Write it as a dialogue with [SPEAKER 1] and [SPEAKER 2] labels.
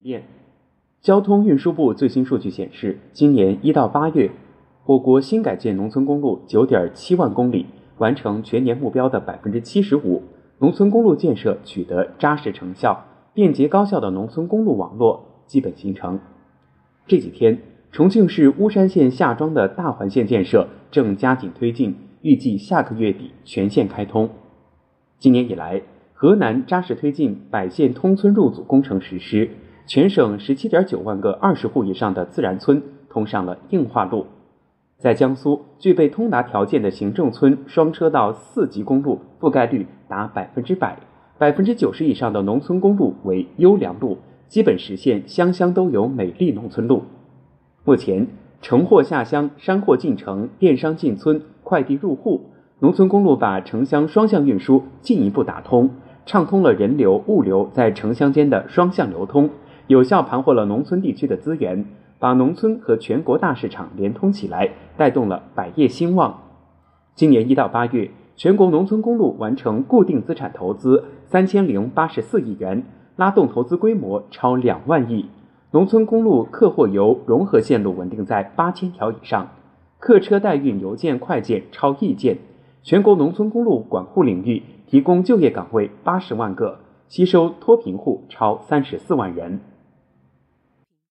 [SPEAKER 1] 链。交通运输部最新数据显示，今年一到八月，我国新改建农村公路九点七万公里，完成全年目标的百分之七十五，农村公路建设取得扎实成效，便捷高效的农村公路网络基本形成。这几天，重庆市巫山县夏庄的大环线建设正加紧推进，预计下个月底全线开通。今年以来，河南扎实推进百县通村入组工程实施，全省十七点九万个二十户以上的自然村通上了硬化路。在江苏，具备通达条件的行政村双车道四级公路覆盖率达百分之百，百分之九十以上的农村公路为优良路，基本实现乡乡都有美丽农村路。目前，城货下乡、山货进城、电商进村、快递入户。农村公路把城乡双向运输进一步打通，畅通了人流、物流在城乡间的双向流通，有效盘活了农村地区的资源，把农村和全国大市场连通起来，带动了百业兴旺。今年一到八月，全国农村公路完成固定资产投资三千零八十四亿元，拉动投资规模超两万亿。农村公路客货油融合线路稳定在八千条以上，客车代运邮件快件超亿件。全国农村公路管护领域提供就业岗位八十万个，吸收脱贫户超三十四万人。